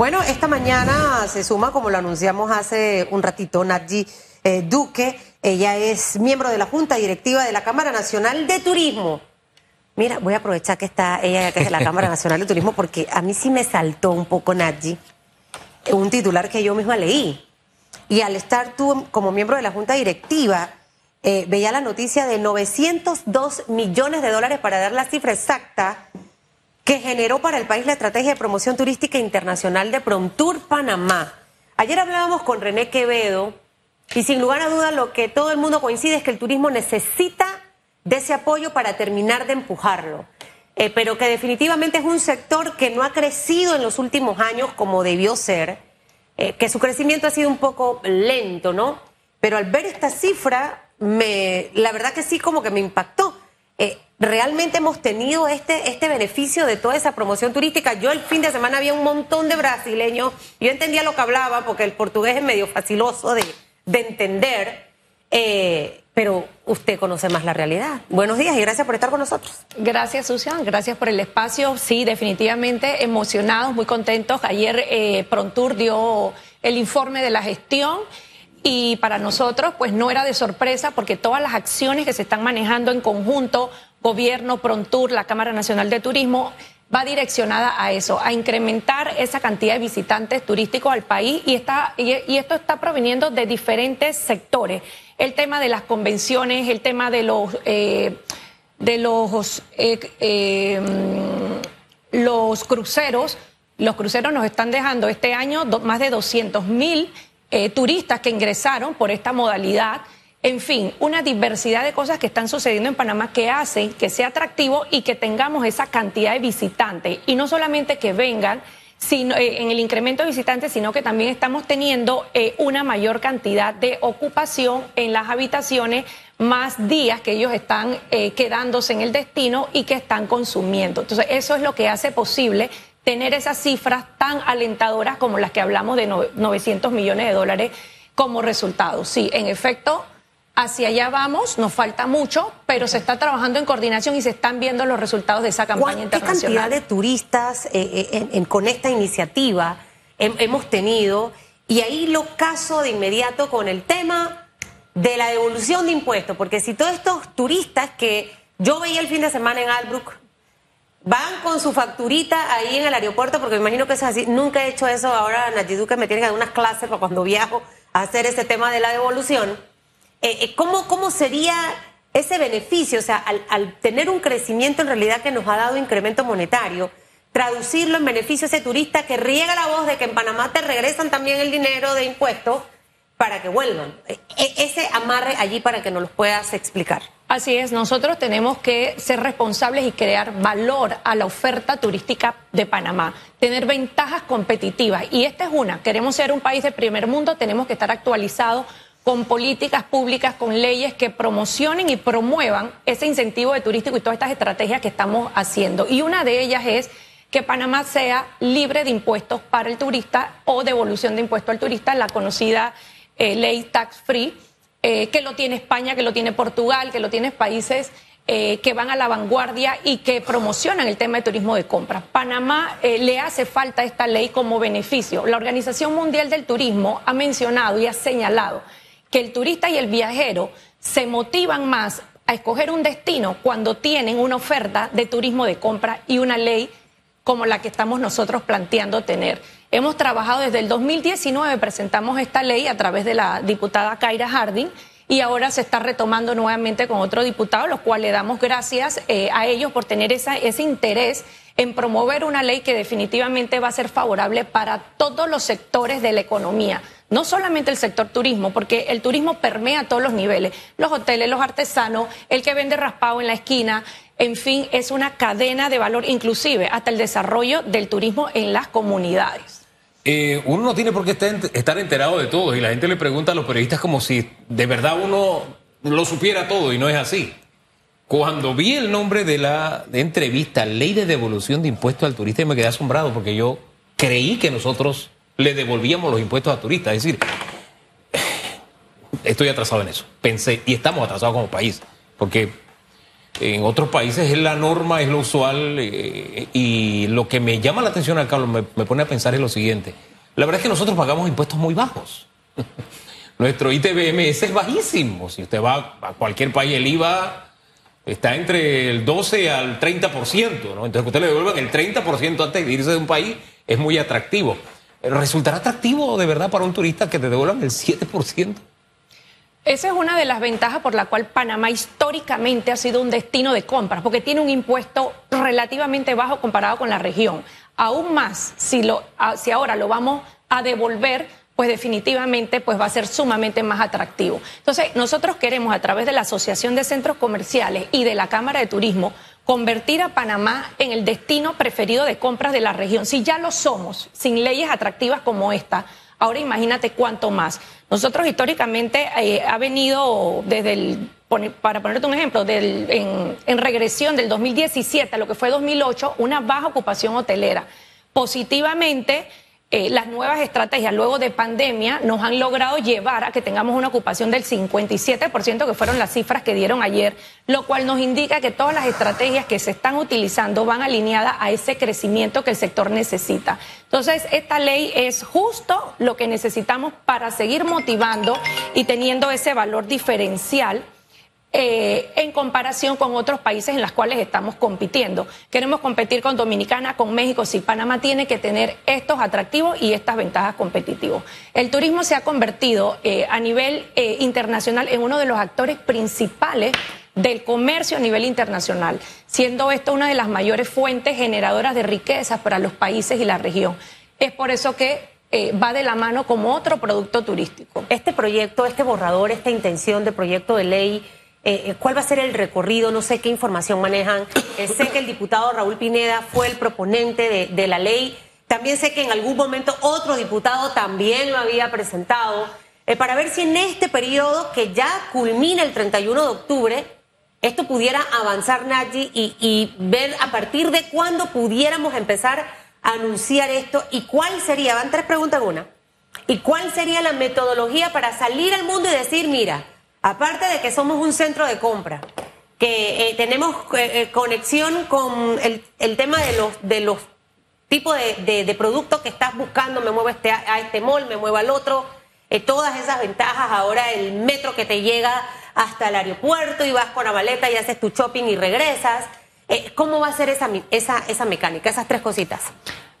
Bueno, esta mañana se suma, como lo anunciamos hace un ratito, Nadji eh, Duque. Ella es miembro de la Junta Directiva de la Cámara Nacional de Turismo. Mira, voy a aprovechar que está ella, que es de la Cámara Nacional de Turismo, porque a mí sí me saltó un poco, Nadji, un titular que yo misma leí. Y al estar tú como miembro de la Junta Directiva, eh, veía la noticia de 902 millones de dólares para dar la cifra exacta que generó para el país la estrategia de promoción turística internacional de Promtour Panamá. Ayer hablábamos con René Quevedo y sin lugar a dudas lo que todo el mundo coincide es que el turismo necesita de ese apoyo para terminar de empujarlo. Eh, pero que definitivamente es un sector que no ha crecido en los últimos años como debió ser, eh, que su crecimiento ha sido un poco lento, ¿no? Pero al ver esta cifra, me, la verdad que sí como que me impactó. Eh, realmente hemos tenido este, este beneficio de toda esa promoción turística. Yo el fin de semana había un montón de brasileños, yo entendía lo que hablaba porque el portugués es medio faciloso de, de entender, eh, pero usted conoce más la realidad. Buenos días y gracias por estar con nosotros. Gracias, Susan. Gracias por el espacio. Sí, definitivamente emocionados, muy contentos. Ayer eh, Prontour dio el informe de la gestión y para nosotros pues no era de sorpresa porque todas las acciones que se están manejando en conjunto, gobierno, Prontour, la Cámara Nacional de Turismo, va direccionada a eso, a incrementar esa cantidad de visitantes turísticos al país y, está, y, esto está proveniendo de diferentes sectores. El tema de las convenciones, el tema de los... Eh, de los, eh, eh, los cruceros, los cruceros nos están dejando este año más de 200 mil eh, turistas que ingresaron por esta modalidad. En fin, una diversidad de cosas que están sucediendo en Panamá que hacen que sea atractivo y que tengamos esa cantidad de visitantes. Y no solamente que vengan sino, eh, en el incremento de visitantes, sino que también estamos teniendo eh, una mayor cantidad de ocupación en las habitaciones, más días que ellos están quedándose en el destino y que están consumiendo. Entonces, eso es lo que hace posible tener esas cifras tan alentadoras como las que hablamos de 900 millones de dólares como resultado. Sí, en efecto, hacia allá vamos, nos falta mucho, pero se está trabajando en coordinación y se están viendo los resultados de esa campaña internacional. ¿Qué cantidad de turistas eh, eh, con esta iniciativa hemos tenido? Y ahí lo caso de inmediato con el tema de la devolución de impuestos, porque si todos estos turistas que yo veía el fin de semana en Albrook, Van con su facturita ahí en el aeropuerto, porque me imagino que es así. Nunca he hecho eso. Ahora Nayidu que me tiene que dar unas clases para cuando viajo a hacer ese tema de la devolución. Eh, eh, ¿cómo, ¿Cómo sería ese beneficio? O sea, al, tener un crecimiento en realidad que nos ha dado incremento monetario, traducirlo en beneficio a ese turista que riega la voz de que en Panamá te regresan también el dinero de impuestos para que vuelvan. E, e, ese amarre allí para que nos lo puedas explicar. Así es, nosotros tenemos que ser responsables y crear valor a la oferta turística de Panamá, tener ventajas competitivas. Y esta es una, queremos ser un país de primer mundo, tenemos que estar actualizados con políticas públicas, con leyes que promocionen y promuevan ese incentivo de turístico y todas estas estrategias que estamos haciendo. Y una de ellas es que Panamá sea libre de impuestos para el turista o devolución de impuestos al turista, la conocida eh, ley tax free eh, que lo tiene España, que lo tiene Portugal, que lo tiene países eh, que van a la vanguardia y que promocionan el tema de turismo de compra. Panamá le hace falta esta ley como beneficio. La Organización Mundial del Turismo ha mencionado y ha señalado que el turista y el viajero se motivan más a escoger un destino cuando tienen una oferta de turismo de compra y una ley como la que estamos nosotros planteando tener. Hemos trabajado desde el 2019, presentamos esta ley a través de la diputada Kaira Harding y ahora se está retomando nuevamente con otro diputado, los cuales le damos gracias eh, a ellos por tener ese interés en promover una ley que definitivamente va a ser favorable para todos los sectores de la economía, no solamente el sector turismo, porque el turismo permea a todos los niveles, los hoteles, los artesanos, el que vende raspado en la esquina, en fin, es una cadena de valor, inclusive hasta el desarrollo del turismo en las comunidades. Eh, uno no tiene por qué estar enterado de todo y la gente le pregunta a los periodistas como si de verdad uno lo supiera todo y no es así. Cuando vi el nombre de la entrevista, Ley de Devolución de Impuestos al Turista, me quedé asombrado porque yo creí que nosotros le devolvíamos los impuestos a turistas. Es decir, estoy atrasado en eso. Pensé, y estamos atrasados como país, porque En otros países es la norma, es lo usual. eh, y lo que me llama la atención acá, me, me pone a pensar es lo siguiente. La verdad es que nosotros pagamos impuestos muy bajos. Nuestro ITBMS es bajísimo. Si usted va a cualquier país, el IVA está entre el 12 al 30%, ¿no? Entonces que usted le devuelvan el 30% antes de irse de un país es muy atractivo. ¿Resultará atractivo de verdad para un turista que te devuelvan el 7%? Esa es una de las ventajas por la cual Panamá históricamente ha sido un destino de compras, porque tiene un impuesto relativamente bajo comparado con la región. Aún más, si, lo, si ahora lo vamos a devolver, pues definitivamente pues va a ser sumamente más atractivo. Entonces, nosotros queremos a través de la Asociación de Centros Comerciales y de la Cámara de Turismo convertir a Panamá en el destino preferido de compras de la región. Si ya lo somos, sin leyes atractivas como esta, Ahora imagínate cuánto más. Nosotros históricamente eh, ha venido desde el, para ponerte un ejemplo, del, en, en regresión del 2017 a lo que fue 2008, una baja ocupación hotelera. Positivamente, eh, las nuevas estrategias luego de pandemia nos han logrado llevar a que tengamos una ocupación del 57%, que fueron las cifras que dieron ayer, lo cual nos indica que todas las estrategias que se están utilizando van alineadas a ese crecimiento que el sector necesita. Entonces, esta ley es justo lo que necesitamos para seguir motivando y teniendo ese valor diferencial eh, en comparación con otros países en los cuales estamos compitiendo. Queremos competir con Dominicana, con México, sí, Panamá tiene que tener estos atractivos y estas ventajas competitivas. El turismo se ha convertido eh, a nivel eh, internacional en uno de los actores principales del comercio a nivel internacional, siendo esto una de las mayores fuentes generadoras de riquezas para los países y la región. Es por eso que va de la mano como otro producto turístico. Este proyecto, este borrador, esta intención de proyecto de ley, eh, eh, ¿cuál va a ser el recorrido? No sé qué información manejan. Eh, sé que el diputado Raúl Pineda fue el proponente de, la ley. También sé que en algún momento otro diputado también lo había presentado. Eh, para ver si en este periodo, que ya culmina el 31 de octubre, esto pudiera avanzar, Naji, y, y ver a partir de cuándo pudiéramos empezar a anunciar esto y cuál sería, van tres preguntas una, y cuál sería la metodología para salir al mundo y decir, mira, aparte de que somos un centro de compra, que eh, tenemos eh, eh, conexión con el, el tema de los, de los tipos de, de- de productos que estás buscando, me muevo a este, a este mall, me muevo al otro, eh, todas esas ventajas, ahora el metro que te llega hasta el aeropuerto y vas con la maleta y haces tu shopping y regresas. ¿Cómo va a ser esa, esa, esa mecánica, esas tres cositas?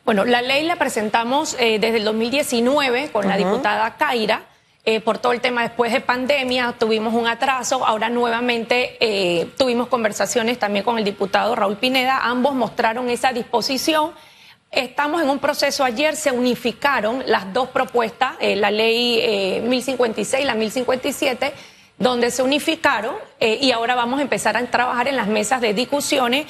Bueno, la ley la presentamos eh, desde el 2019 con la diputada Kaira. Eh, por todo el tema después de pandemia, tuvimos un atraso. Ahora nuevamente eh, tuvimos conversaciones también con el diputado Raúl Pineda. Ambos mostraron esa disposición. Estamos en un proceso. Ayer se unificaron las dos propuestas, eh, la ley eh, 1056 y la 1057 donde se unificaron y ahora vamos a empezar a trabajar en las mesas de discusiones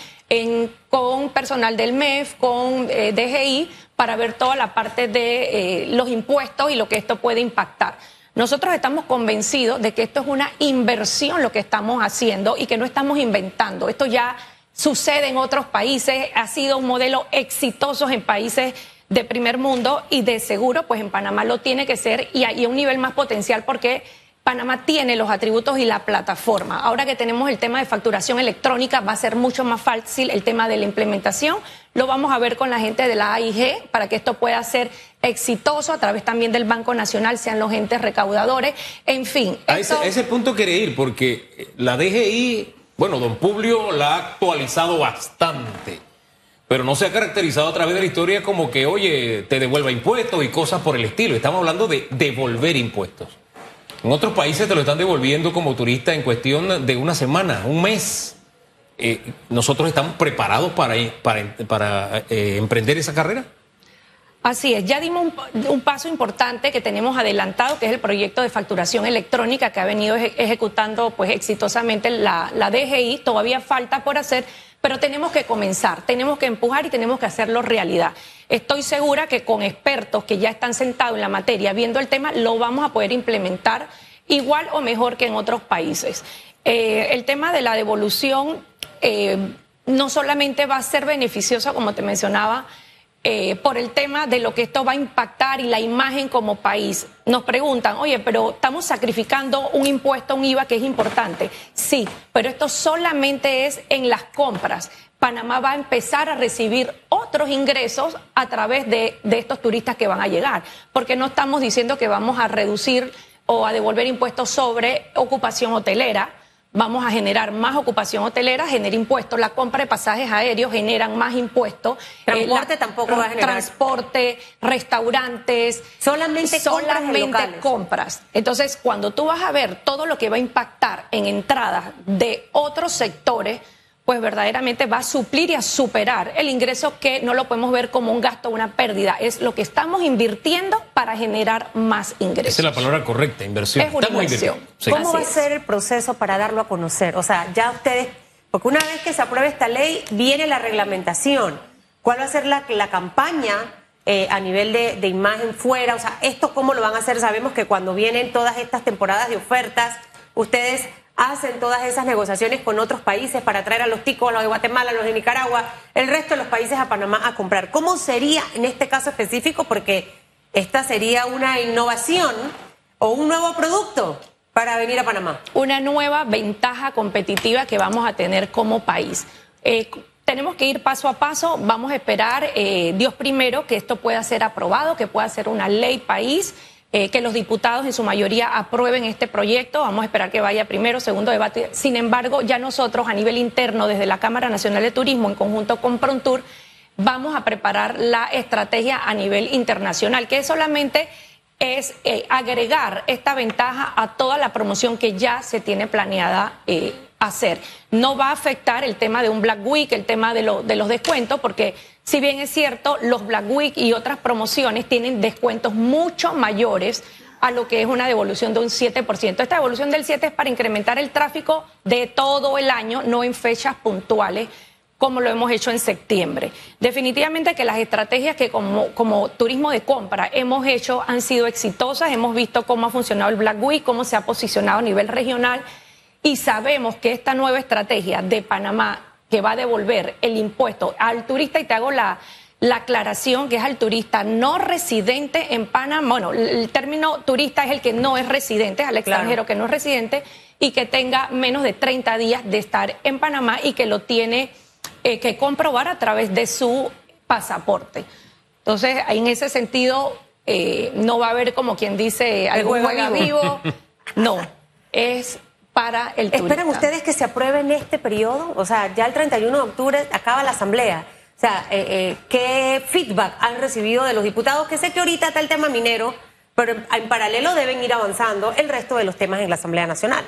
con personal del MEF, con DGI, para ver toda la parte de los impuestos y lo que esto puede impactar. Nosotros estamos convencidos de que esto es una inversión lo que estamos haciendo y que no estamos inventando. Esto ya sucede en otros países, ha sido un modelo exitoso en países de primer mundo y de seguro pues en Panamá lo tiene que ser y hay un nivel más potencial porque Panamá tiene los atributos y la plataforma. Ahora que tenemos el tema de facturación electrónica, va a ser mucho más fácil el tema de la implementación. Lo vamos a ver con la gente de la AIG para que esto pueda ser exitoso a través también del Banco Nacional, sean los entes recaudadores. En fin, A ese, esto- a ese punto quería ir, porque la DGI, bueno, don Publio la ha actualizado bastante, pero no se ha caracterizado a través de la historia como que, oye, te devuelva impuestos y cosas por el estilo. Estamos hablando de devolver impuestos. En otros países te lo están devolviendo como turista en cuestión de una semana, un mes. Eh, ¿Nosotros estamos preparados para, para, para eh, emprender esa carrera? Así es, ya dimos un, paso importante que tenemos adelantado, que es el proyecto de facturación electrónica que ha venido eje- ejecutando pues exitosamente la, DGI. Todavía falta por hacer, pero tenemos que comenzar, tenemos que empujar y tenemos que hacerlo realidad. Estoy segura que con expertos que ya están sentados en la materia, viendo el tema, lo vamos a poder implementar igual o mejor que en otros países. Eh, el tema de la devolución eh, no solamente va a ser beneficiosa, como te mencionaba, eh, por el tema de lo que esto va a impactar y la imagen como país. Nos preguntan, oye, pero estamos sacrificando un impuesto, un IVA que es importante. Sí, pero esto solamente es en las compras. Panamá va a empezar a recibir otros ingresos a través de, de estos turistas que van a llegar, porque no estamos diciendo que vamos a reducir o a devolver impuestos sobre ocupación hotelera vamos a generar más ocupación hotelera, genera impuestos, la compra de pasajes aéreos generan más impuestos. Eh, transporte tampoco va a generar. Transporte, restaurantes. Solamente, solamente compras. Entonces, cuando tú vas a ver todo lo que va a impactar en entradas de otros sectores, pues verdaderamente va a suplir y a superar el ingreso que no lo podemos ver como un gasto o una pérdida, es lo que estamos invirtiendo para generar más ingresos. Esa es la palabra correcta, inversión. Es una inversión. ¿Cómo va a ser el proceso para darlo a conocer? O sea, ya ustedes, porque una vez que se apruebe esta ley, viene la reglamentación. ¿Cuál va a ser la, campaña eh, a nivel de, de imagen fuera? O sea, ¿esto cómo lo van a hacer? Sabemos que cuando vienen todas estas temporadas de ofertas, ustedes hacen todas esas negociaciones con otros países para traer a los ticos, a los de Guatemala, a los de Nicaragua, el resto de los países a Panamá a comprar. ¿Cómo sería en este caso específico? Porque esta sería una innovación o un nuevo producto para venir a Panamá. Una nueva ventaja competitiva que vamos a tener como país. Eh, tenemos que ir paso a paso, vamos a esperar, eh, Dios primero, que esto pueda ser aprobado, que pueda ser una ley país. Eh, que los diputados en su mayoría aprueben este proyecto. Vamos a esperar que vaya primero, segundo debate. Sin embargo, ya nosotros a nivel interno, desde la Cámara Nacional de Turismo, en conjunto con Prontour, vamos a preparar la estrategia a nivel internacional, que solamente es eh, agregar esta ventaja a toda la promoción que ya se tiene planeada eh, hacer. No va a afectar el tema de un Black Week, el tema de, de los descuentos, porque si bien es cierto, los Black Week y otras promociones tienen descuentos mucho mayores a lo que es una devolución de un 7%. Esta devolución del 7 es para incrementar el tráfico de todo el año, no en fechas puntuales como lo hemos hecho en septiembre. Definitivamente que las estrategias que como, como, turismo de compra hemos hecho han sido exitosas, hemos visto cómo ha funcionado el Black Week, cómo se ha posicionado a nivel regional y sabemos que esta nueva estrategia de Panamá que va a devolver el impuesto al turista y te hago la, la aclaración que es al turista no residente en Panamá. Bueno, el término turista es el que no es residente, es al extranjero que no es residente y que tenga menos de 30 días de estar en Panamá y que lo tiene eh, que comprobar a través de su pasaporte. Entonces, en ese sentido, eh, no va a haber como quien dice algún juega vivo. No, es para el turista. ¿Esperan ustedes que se apruebe en este periodo? O sea, ya el 31 de octubre acaba la asamblea. O sea, eh, eh, ¿qué feedback han recibido de los diputados? Que sé que ahorita está el tema minero, pero en, paralelo deben ir avanzando el resto de los temas en la Asamblea Nacional.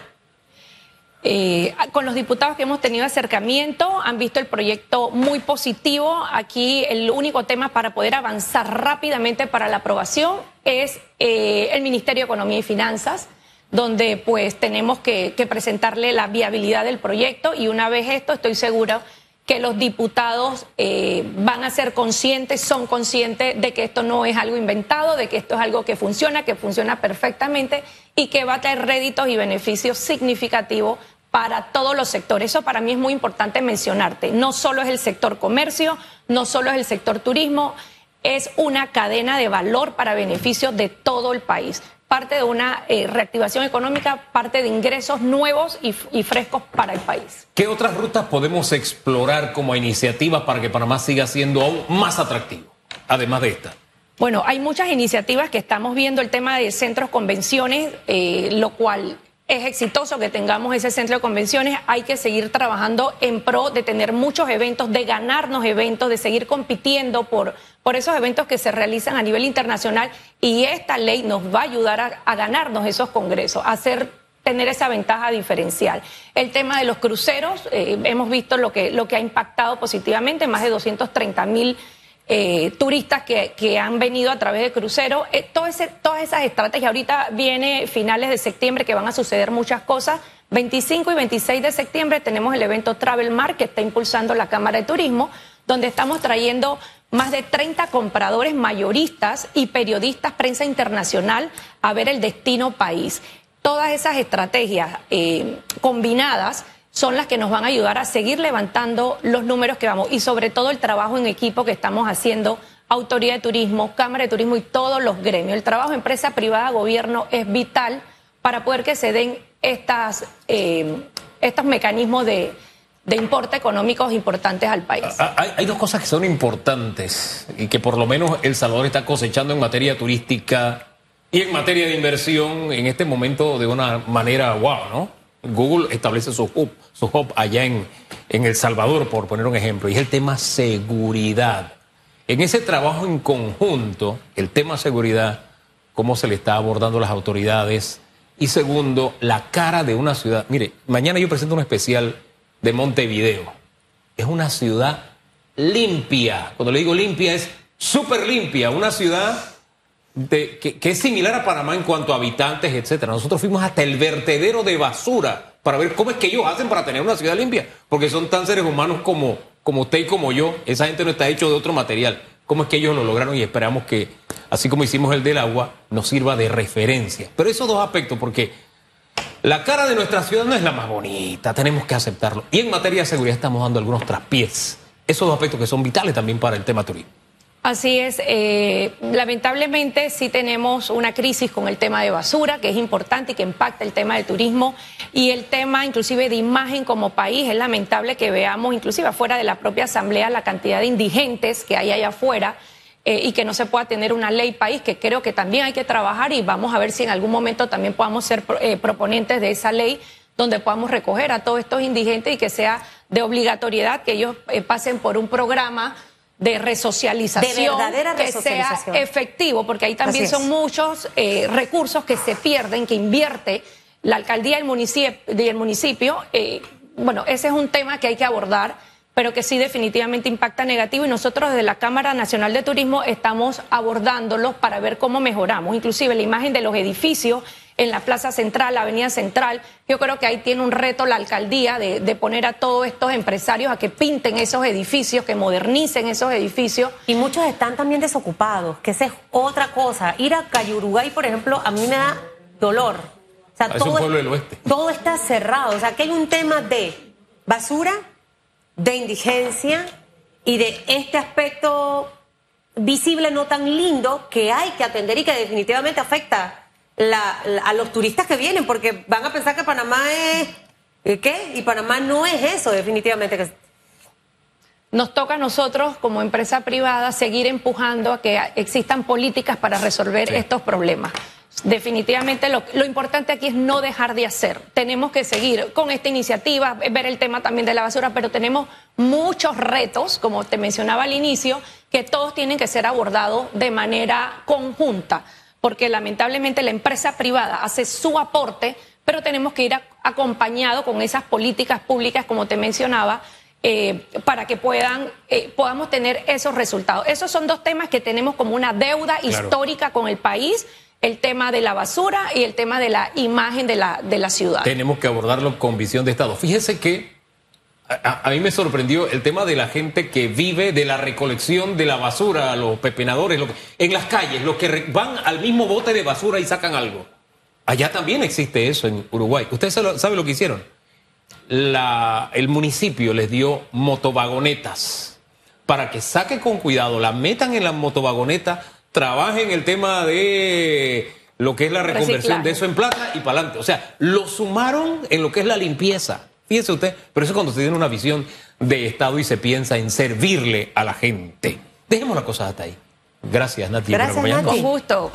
Eh, con los diputados que hemos tenido acercamiento, han visto el proyecto muy positivo. Aquí el único tema para poder avanzar rápidamente para la aprobación es el Ministerio de Economía y Finanzas donde pues tenemos que, presentarle la viabilidad del proyecto y una vez esto estoy segura que los diputados eh, van a ser conscientes, son conscientes de que esto no es algo inventado, de que esto es algo que funciona, que funciona perfectamente y que va a traer réditos y beneficios significativos para todos los sectores. Eso para mí es muy importante mencionarte. No solo es el sector comercio, no solo es el sector turismo, es una cadena de valor para beneficio de todo el país parte de una eh, reactivación económica, parte de ingresos nuevos y, frescos para el país. ¿Qué otras rutas podemos explorar como iniciativas para que Panamá siga siendo aún más atractivo, además de esta? Bueno, hay muchas iniciativas que estamos viendo el tema de centros convenciones, eh, lo cual es exitoso que tengamos ese centro de convenciones, hay que seguir trabajando en pro de tener muchos eventos, de ganarnos eventos, de seguir compitiendo por, por esos eventos que se realizan a nivel internacional y esta ley nos va a ayudar a, ganarnos esos congresos, a hacer tener esa ventaja diferencial. El tema de los cruceros, eh, hemos visto lo que, lo que ha impactado positivamente, más de 230 mil eh, turistas que, que, han venido a través de crucero. Eh, ese, todas esas estrategias, ahorita viene finales de septiembre que van a suceder muchas cosas. 25 y 26 de septiembre tenemos el evento Travel Mark que está impulsando la Cámara de Turismo, donde estamos trayendo más de 30 compradores mayoristas y periodistas, prensa internacional, a ver el destino país. Todas esas estrategias eh, combinadas son las que nos van a ayudar a seguir levantando los números que vamos y sobre todo el trabajo en equipo que estamos haciendo autoridad de turismo, Cámara de Turismo y todos los gremios. El trabajo empresa privada, gobierno es vital para poder que se den estas, eh, estos mecanismos de, de importe económicos importantes al país. Ah, Hay, hay dos cosas que son importantes y que por lo menos El Salvador está cosechando en materia turística y en materia de inversión en este momento de una manera wow, ¿no? Google establece su hub, su hub allá en, en El Salvador, por poner un ejemplo, y es el tema seguridad. En ese trabajo en conjunto, el tema seguridad, cómo se le está abordando las autoridades, y segundo, la cara de una ciudad. Mire, mañana yo presento un especial de Montevideo. Es una ciudad limpia. Cuando le digo limpia es súper limpia. Una ciudad de- que, es similar a Panamá en cuanto a habitantes, etcétera. Nosotros fuimos hasta el vertedero de basura para ver cómo es que ellos hacen para tener una ciudad limpia. Porque son tan seres humanos como, como usted y como yo. Esa gente no está hecho de otro material. ¿Cómo es que ellos lo lograron? Y esperamos que, así como hicimos el del agua, nos sirva de referencia. Pero esos dos aspectos, porque la cara de nuestra ciudad no es la más bonita, tenemos que aceptarlo. Y en materia de seguridad estamos dando algunos traspiés. Esos dos aspectos que son vitales también para el tema turismo. Así es, eh, lamentablemente sí tenemos una crisis con el tema de basura, que es importante y que impacta el tema del turismo y el tema inclusive de imagen como país. Es lamentable que veamos inclusive afuera de la propia asamblea la cantidad de indigentes que hay allá afuera eh, y que no se pueda tener una ley país, que creo que también hay que trabajar y vamos a ver si en algún momento también podamos ser eh, proponentes de esa ley donde podamos recoger a todos estos indigentes y que sea de obligatoriedad que ellos eh, pasen por un programa de resocialización De verdadera que sea efectivo, porque ahí también son muchos eh, recursos que se pierden, que invierte la alcaldía y el municipio. Y el municipio eh, bueno, ese es un tema que hay que abordar, pero que sí definitivamente impacta negativo y nosotros desde la Cámara Nacional de Turismo estamos abordándolo para ver cómo mejoramos, inclusive la imagen de los edificios en la Plaza Central, la Avenida Central. Yo creo que ahí tiene un reto la alcaldía de, de poner a todos estos empresarios a que pinten esos edificios, que modernicen esos edificios. Y muchos están también desocupados, que esa es otra cosa. Ir a Cayurugay, por ejemplo, a mí me da dolor. O sea, Ah, es un pueblo del oeste. todo está cerrado. O sea, que hay un tema de basura, de indigencia y de este aspecto visible no tan lindo que hay que atender y que definitivamente afecta la- la- a los turistas que vienen, porque van a pensar que Panamá es... ¿eh, ¿Qué? Y Panamá no es eso, definitivamente. que Nos toca a nosotros, como empresa privada, seguir empujando a que existan políticas para resolver Sí. estos problemas. Definitivamente lo, lo importante aquí es no dejar de hacer. Tenemos que seguir con esta iniciativa, ver el tema también de la basura, pero tenemos muchos retos, como te mencionaba al inicio, que todos tienen que ser abordados de manera conjunta, porque lamentablemente la empresa privada hace su aporte, pero tenemos que ir a- acompañado con esas políticas públicas, como te mencionaba, eh, para que puedan eh, podamos tener esos resultados. Esos son dos temas que tenemos como una deuda Claro. histórica con el país, el tema de la basura y el tema de la imagen de la, de la ciudad. Tenemos que abordarlo con visión de Estado. Fíjese que a, mí me sorprendió el tema de la gente que vive de la recolección de la basura, los pepenadores, lo que- en las calles, los que van al mismo bote de basura y sacan algo. Allá también existe eso en Uruguay. ¿Usted sabe, sabe lo que hicieron? La- el municipio les dio motovagonetas para que saquen con cuidado, la metan en la motovagoneta, trabajen el tema de lo que es la reconversión Reciclaje. de eso en plata y para adelante. O sea, lo sumaron en lo que es la limpieza. Fíjese usted, pero eso es cuando se tiene una visión de Estado y se piensa en servirle a la gente. Dejemos la cosa hasta ahí. Gracias, Nati, por Gracias, acompañarnos. Nati. Con gusto.